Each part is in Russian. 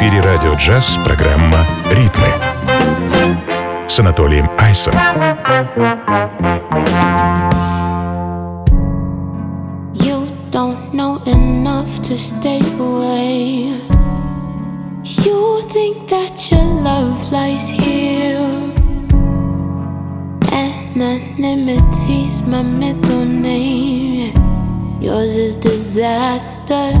эфире радио джаз программа «Ритмы» с Анатолием Айсом. You don't know enough to stay away. You think that your love lies here. Anonymity's my middle name. Yours is disaster.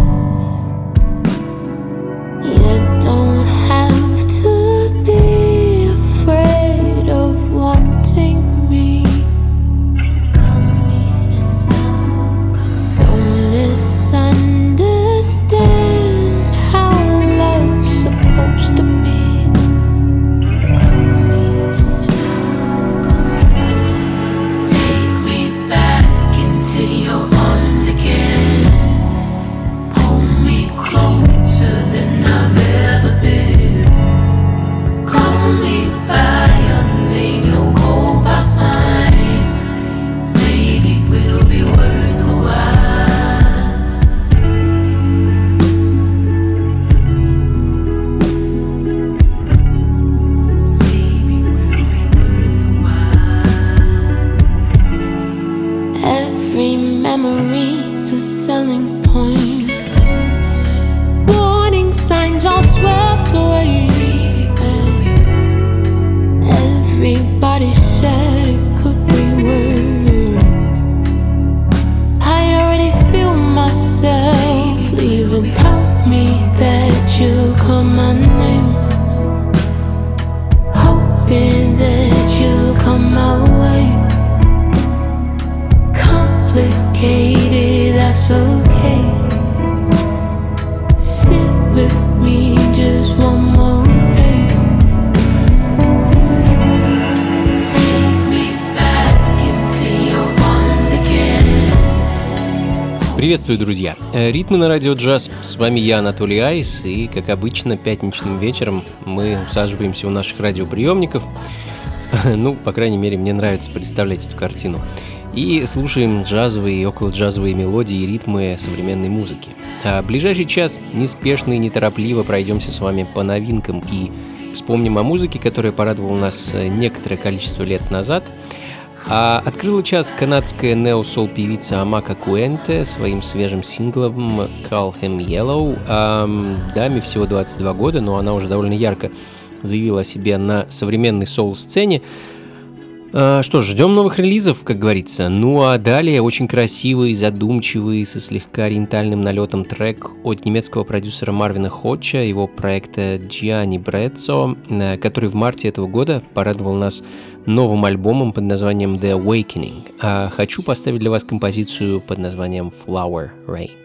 Приветствую, друзья! Э, Ритмы на радио джаз. С вами я, Анатолий Айс, и, как обычно, пятничным вечером мы усаживаемся у наших радиоприемников. Ну, по крайней мере, мне нравится представлять эту картину. И слушаем джазовые и около джазовые мелодии и ритмы современной музыки. А ближайший час неспешно и неторопливо пройдемся с вами по новинкам и вспомним о музыке, которая порадовала нас э, некоторое количество лет назад – а открыла час канадская нео-сол певица Амака Куэнте своим свежим синглом Call Him Yellow. А, даме всего 22 года, но она уже довольно ярко заявила о себе на современной соул-сцене. А, что ж, ждем новых релизов, как говорится. Ну а далее очень красивый, задумчивый, со слегка ориентальным налетом трек от немецкого продюсера Марвина Хотча, его проекта Gianni Брецо, э, который в марте этого года порадовал нас новым альбомом под названием The Awakening. А хочу поставить для вас композицию под названием Flower Rain.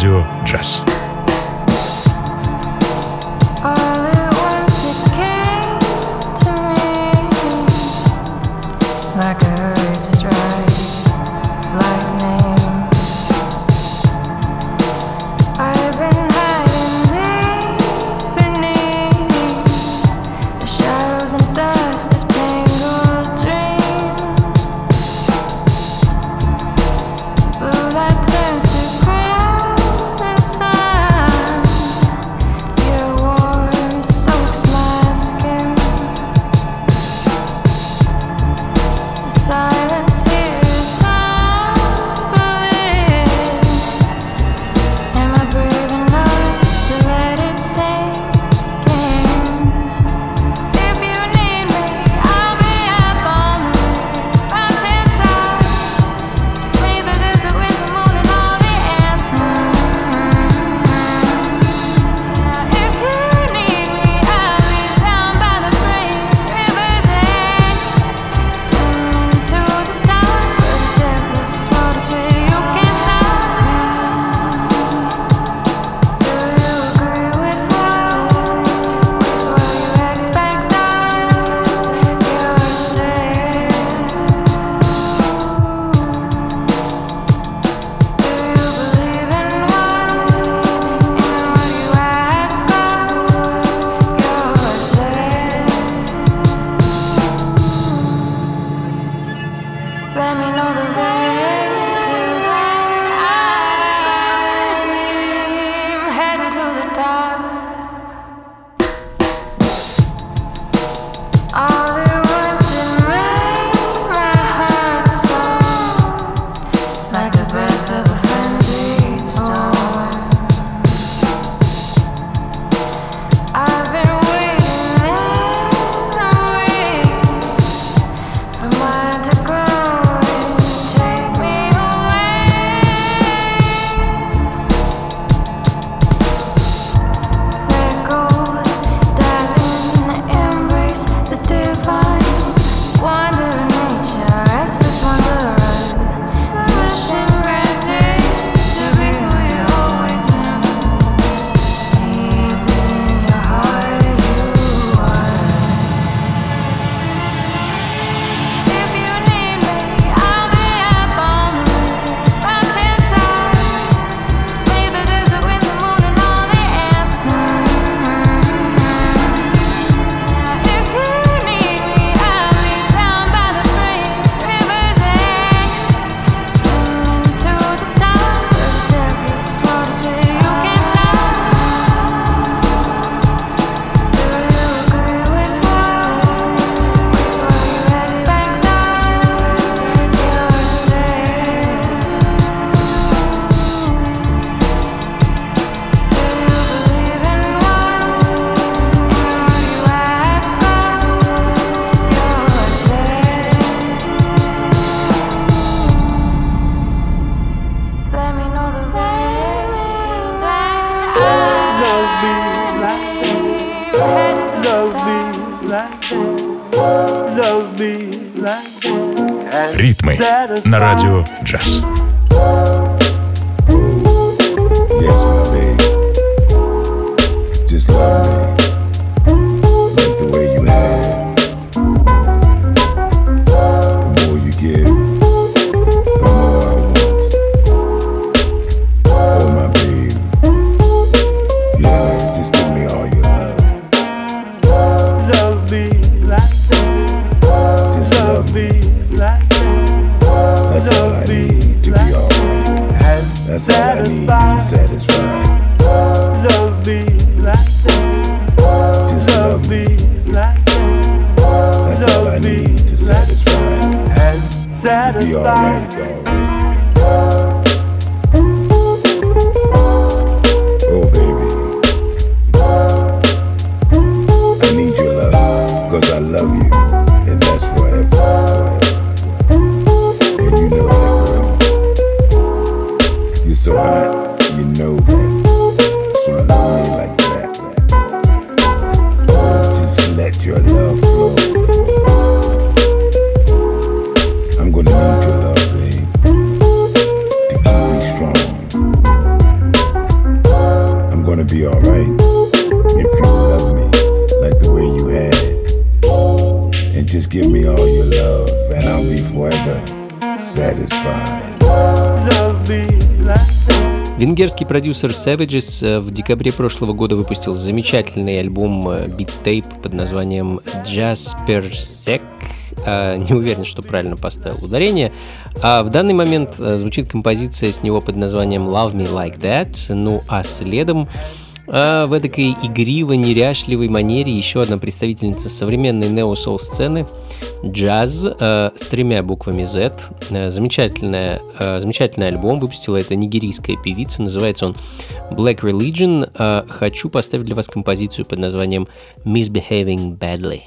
Radio Jazz. That's all I need to satisfy. Love me like that. Just love, me like that. That's all I need to satisfy. And satisfy. Be alright, though. Британский продюсер Savages э, в декабре прошлого года выпустил замечательный альбом э, биттейп под названием Jasper Sec. А, не уверен, что правильно поставил ударение. А в данный момент э, звучит композиция с него под названием Love Me Like That. Ну а следом а в этой игривой, неряшливой манере еще одна представительница современной нео-сол сцены джаз э, с тремя буквами Z. Э, замечательная, э, замечательный альбом выпустила эта нигерийская певица. Называется он Black Religion. Э, хочу поставить для вас композицию под названием Misbehaving Badly.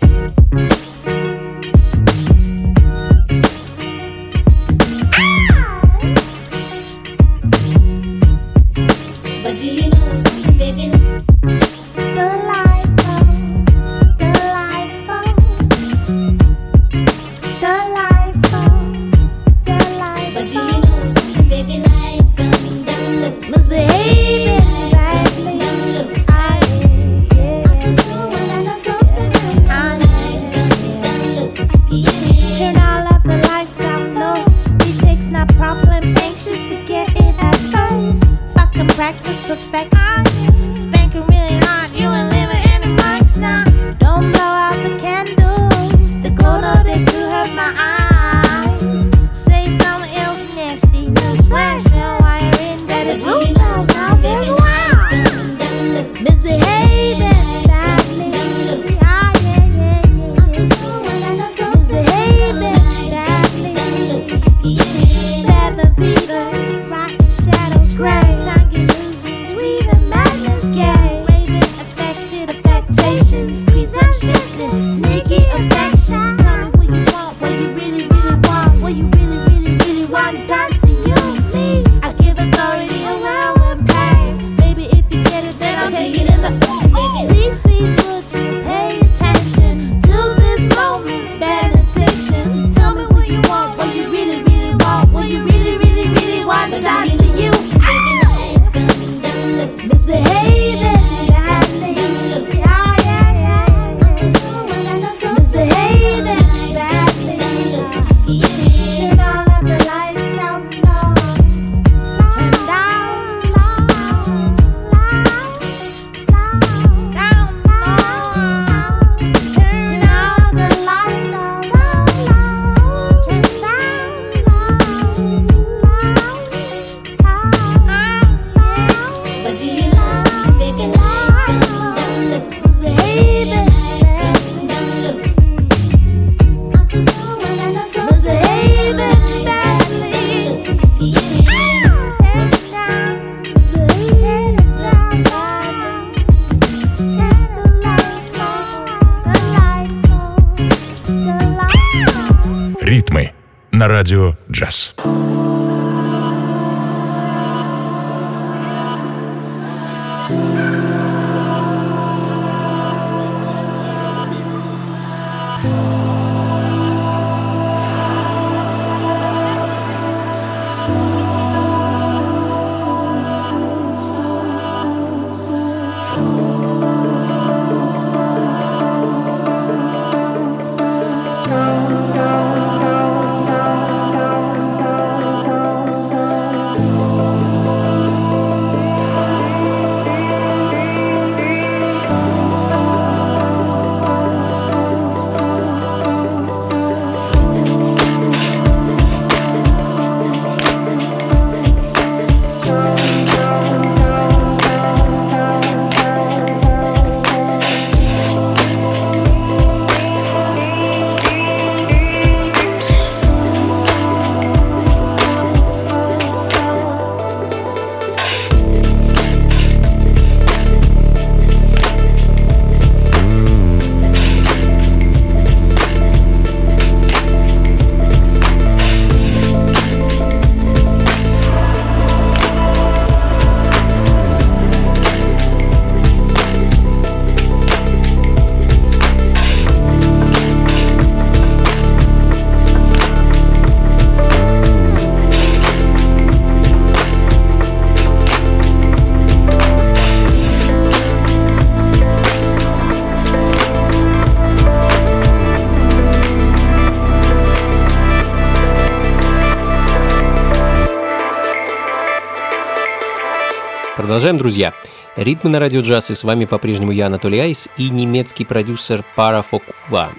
Продолжаем, друзья. Ритмы на радио джаз, и с вами по-прежнему я, Анатолий Айс, и немецкий продюсер Parra for Cuva,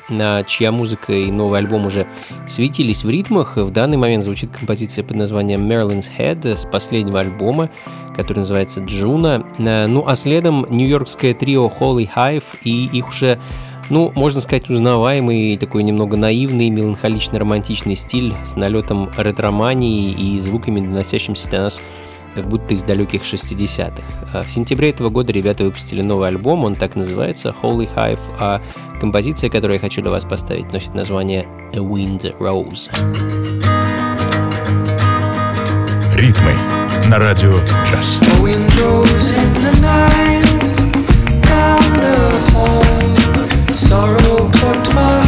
чья музыка и новый альбом уже светились в ритмах. В данный момент звучит композиция под названием Marilyn's Head с последнего альбома, который называется Juno. Ну а следом нью-йоркское трио Holy Hive и их уже ну, можно сказать, узнаваемый, такой немного наивный, меланхолично-романтичный стиль с налетом ретромании и звуками, доносящимся до нас как будто из далеких 60-х. А в сентябре этого года ребята выпустили новый альбом, он так называется, Holy Hive, а композиция, которую я хочу для вас поставить, носит название A Wind Rose. Ритмы на радио джаз. Sorrow plucked my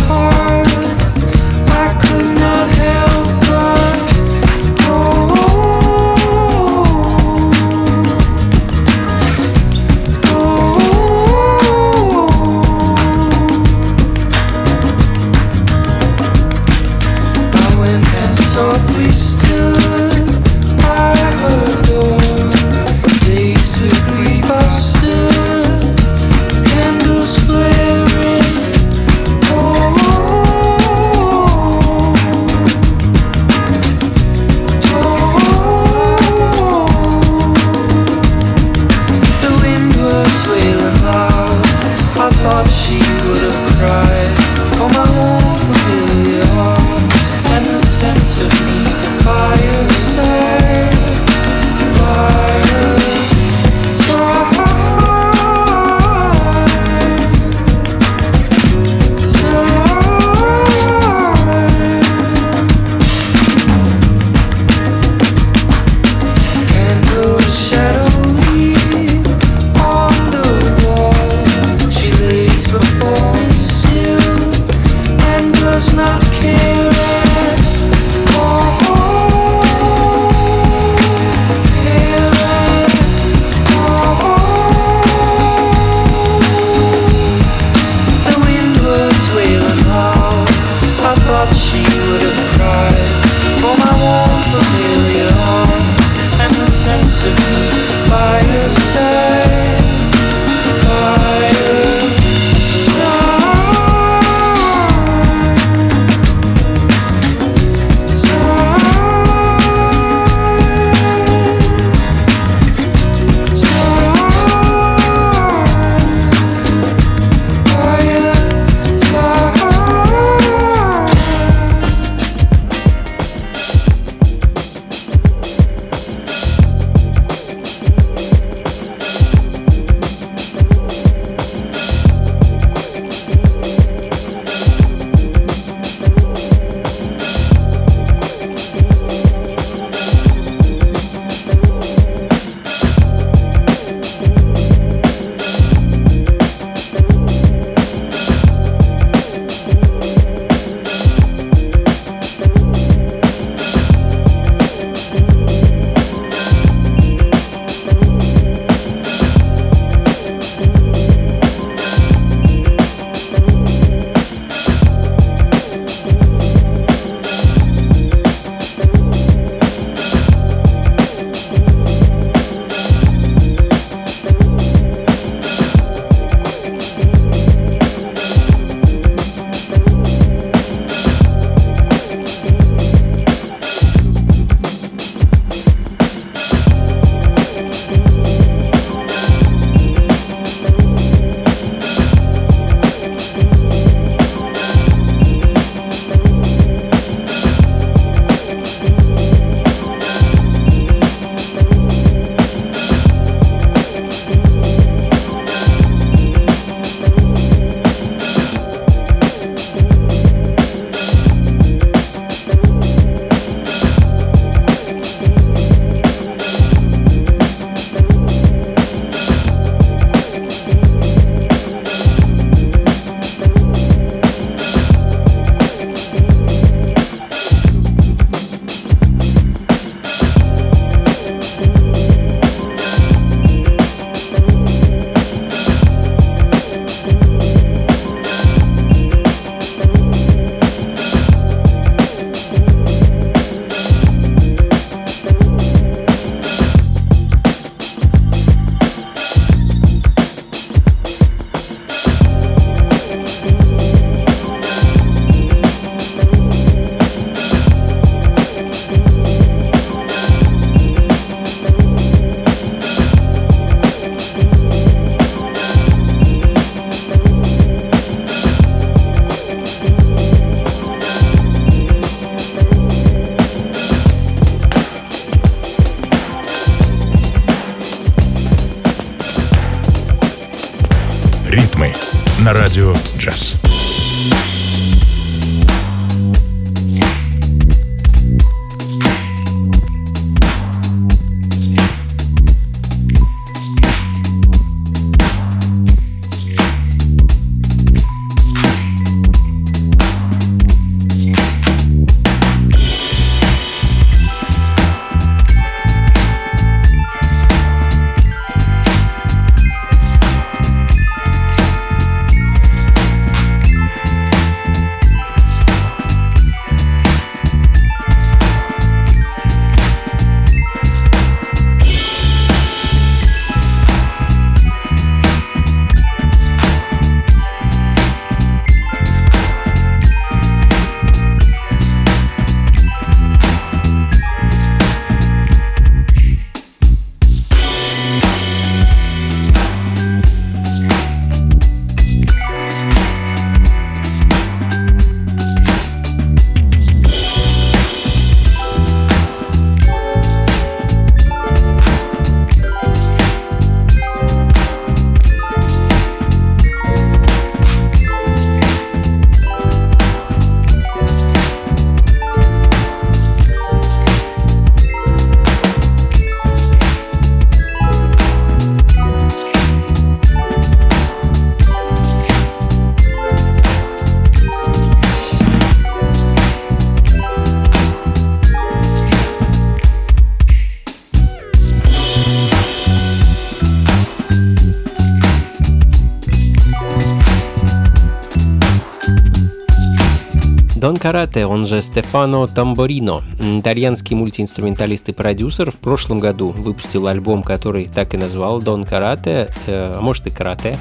Карате, он же Стефано Тамборино, итальянский мультиинструменталист и продюсер, в прошлом году выпустил альбом, который так и назвал Дон Карате, э, а может и Карате.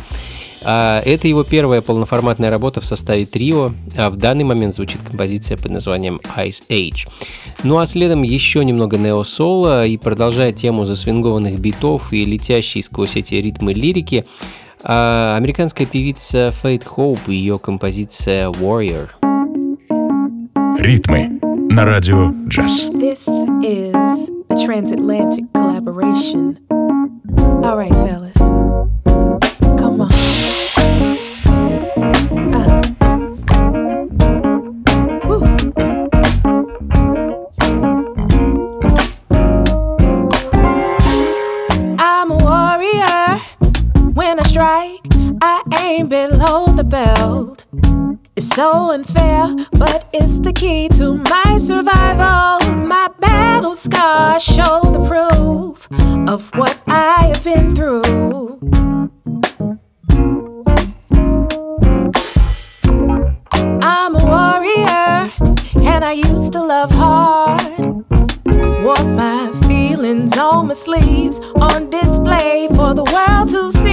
А это его первая полноформатная работа в составе трио, а в данный момент звучит композиция под названием Ice Age. Ну а следом еще немного нео-соло и продолжая тему засвингованных битов и летящей сквозь эти ритмы лирики, а американская певица Фейт Хоуп и ее композиция Warrior. Ритмы на радио джаз. This is a transatlantic collaboration. All right, fellas. Come on. Uh. Woo. I'm a warrior. When I strike, I aim below the belt. It's so unfair, but it's the key to my survival. My battle scars show the proof of what I have been through. I'm a warrior, and I used to love hard. Wore my feelings on my sleeves, on display for the world to see.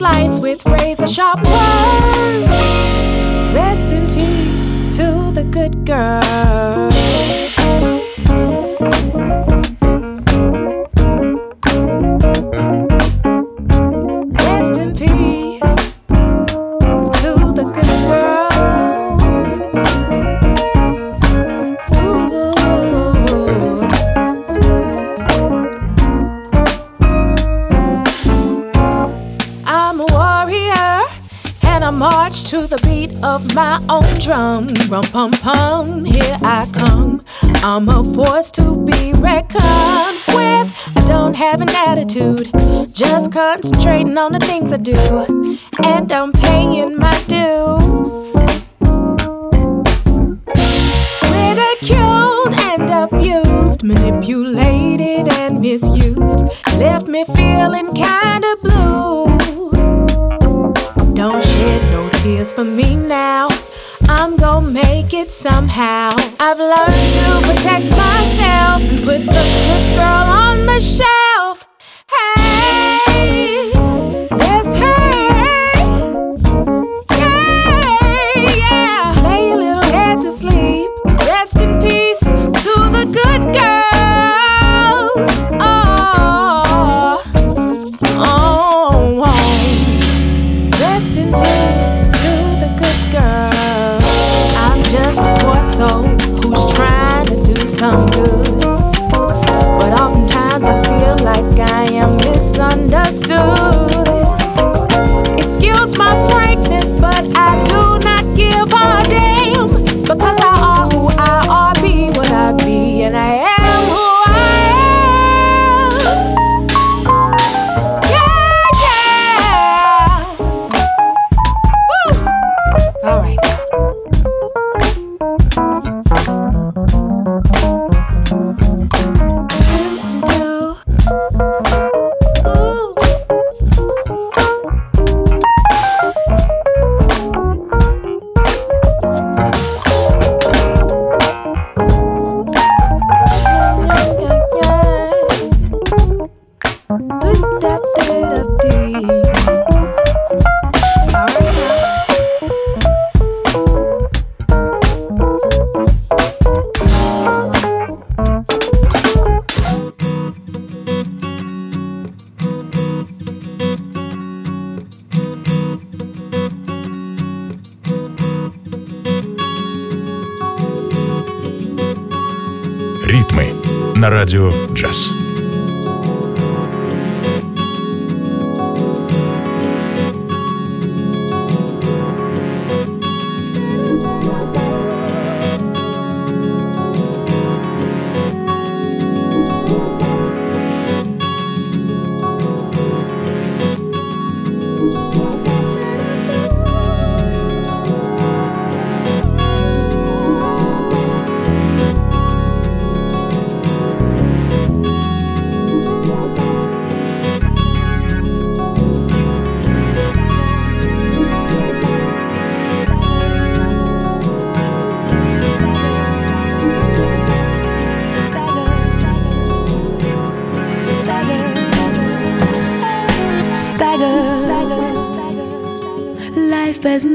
And sliced with razor sharp words. Rest in peace to the good girl. My own drum. Rum pum pum, here I come. I'm a force to be reckoned with. I don't have an attitude, just concentrating on the things I do, and I'm paying my dues. Ridiculed and abused, manipulated and misused, left me feeling kinda blue. Tears for me now. I'm gonna make it somehow. I've learned to protect myself and put the good girl on the shelf. Hey,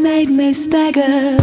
made me stagger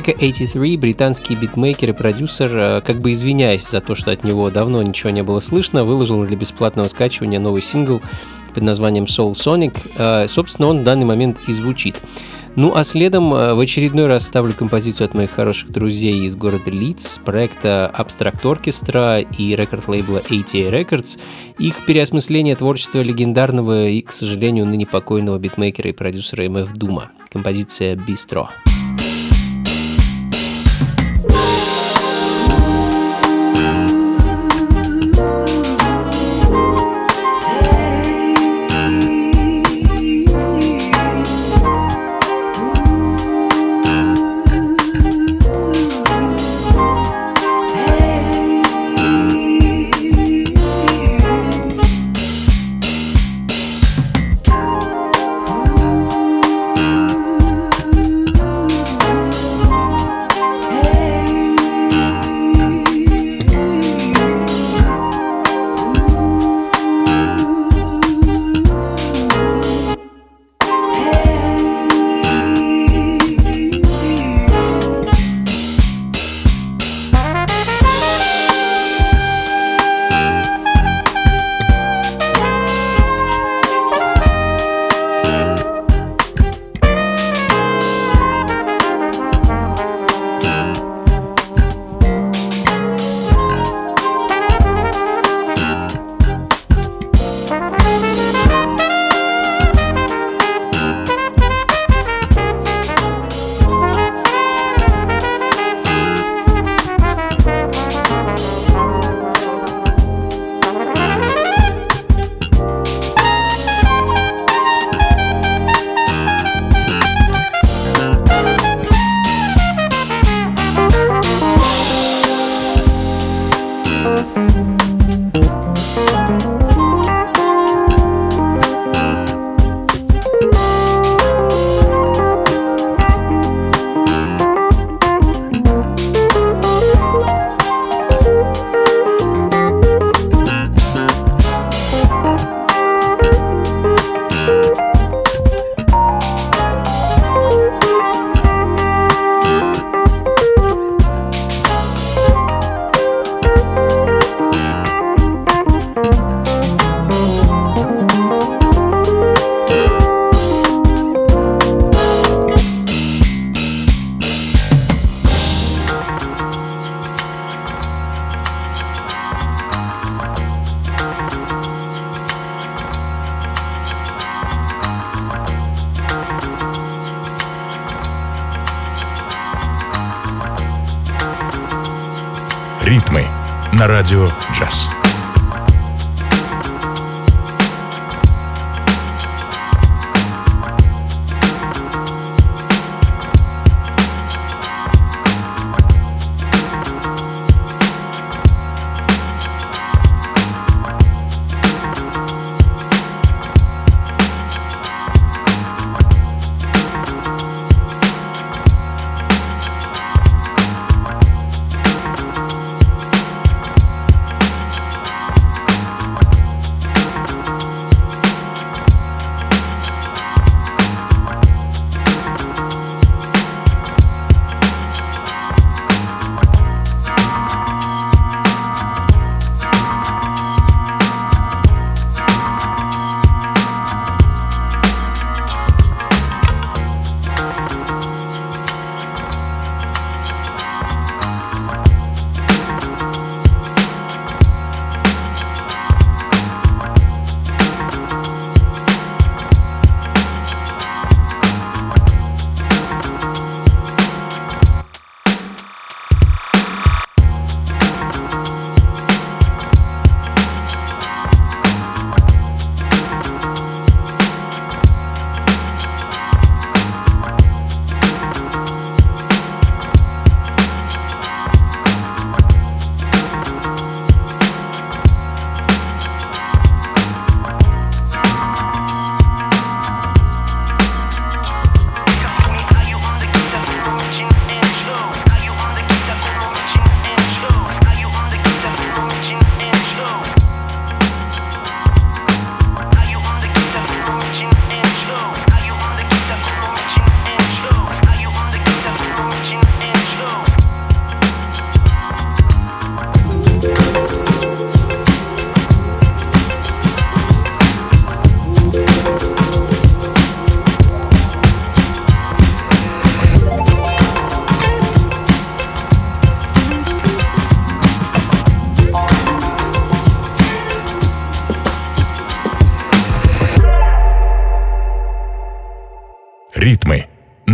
Mecca 83, британский битмейкер и продюсер, э, как бы извиняясь за то, что от него давно ничего не было слышно, выложил для бесплатного скачивания новый сингл под названием Soul Sonic. Э, Собственно, он в данный момент и звучит. Ну а следом э, в очередной раз ставлю композицию от моих хороших друзей из города Лидс, проекта Abstract Orchestra и рекорд-лейбла ATA Records. Их переосмысление творчества легендарного и, к сожалению, ныне покойного битмейкера и продюсера MF Дума. Композиция Bistro. Ритмы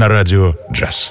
на радио джаз.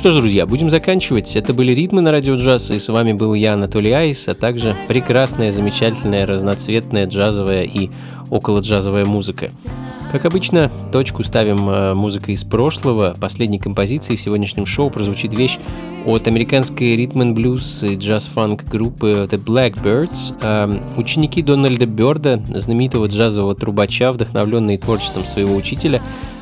Что ж, друзья, будем заканчивать. Это были ритмы на радио джаз, и с вами был я, Анатолий Айс, а также прекрасная, замечательная, разноцветная джазовая и около джазовая музыка. Как обычно, точку ставим э, музыкой из прошлого. Последней композицией в сегодняшнем шоу прозвучит вещь от американской ритм блюз и джаз-фанк группы The Blackbirds. Э, ученики Дональда Бёрда, знаменитого джазового трубача, вдохновленные творчеством своего учителя,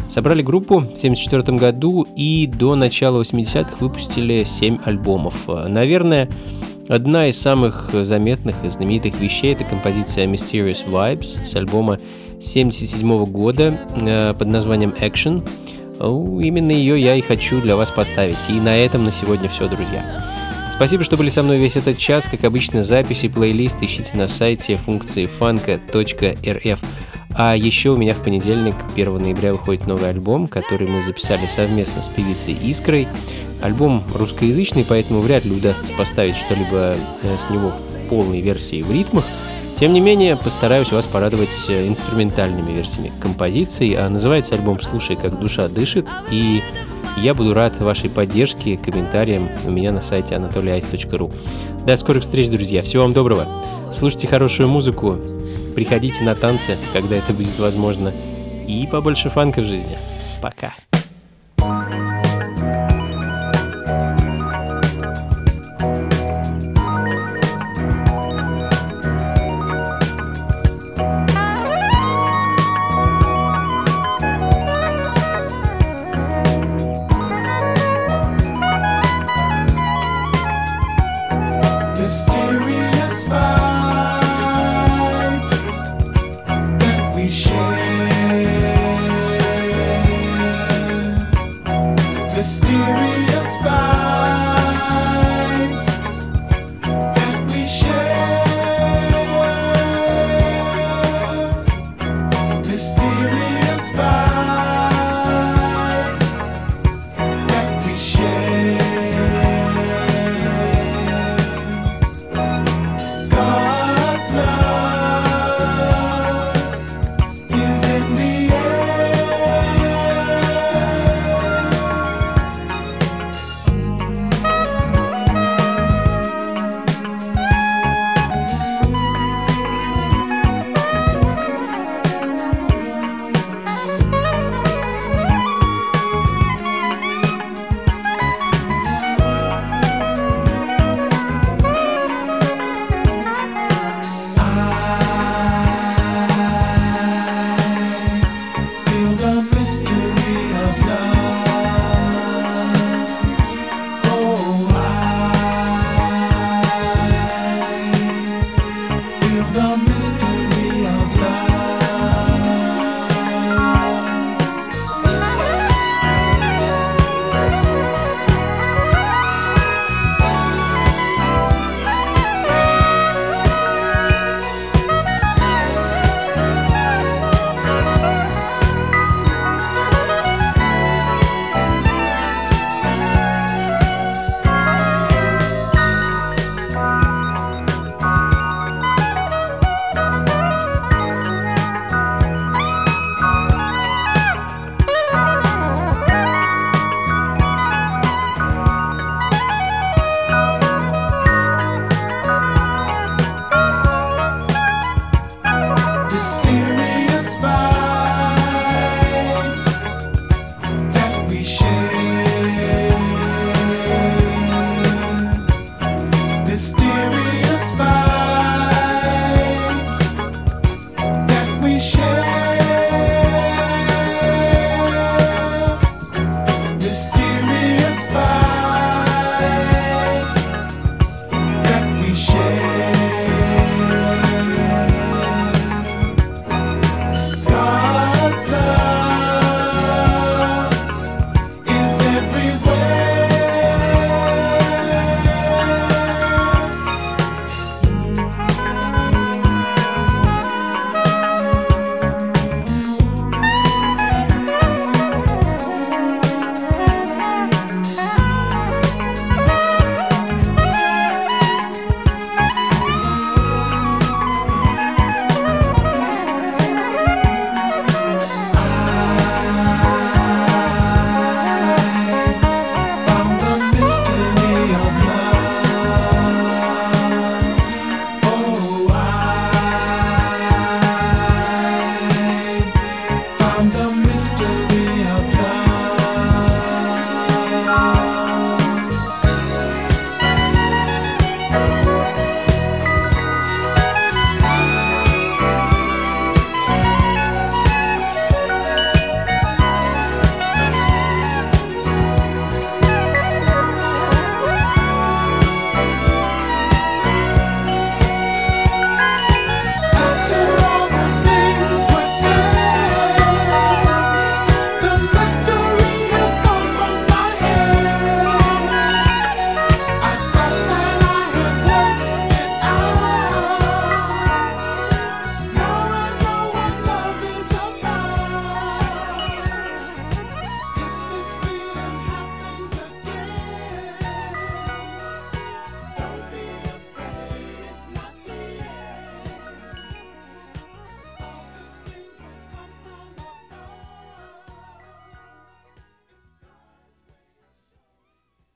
собрали группу в 1974 году и до начала 80-х выпустили 7 альбомов. Наверное, одна из самых заметных и знаменитых вещей это композиция Mysterious Vibes с альбома 1977 года э, под названием Action. О, Именно ее я и хочу для вас поставить. И на этом на сегодня все, друзья. Спасибо, что были со мной весь этот час. Как обычно, записи, плейлист ищите на сайте функции фанка.рф. А еще у меня в понедельник, 1 ноября, выходит новый альбом, который мы записали совместно с певицей Искрой. Альбом русскоязычный, поэтому вряд ли удастся поставить что-либо э, с него в полной версии в ритмах. Тем не менее, постараюсь вас порадовать э, инструментальными версиями композиций. А называется альбом «Слушай, как душа дышит». И я буду рад вашей поддержке, комментариям у меня на сайте anatolyice.ru. До скорых встреч, друзья. Всего вам доброго. Слушайте хорошую музыку. Приходите на танцы, когда это будет возможно. И побольше фанка в жизни. Пока.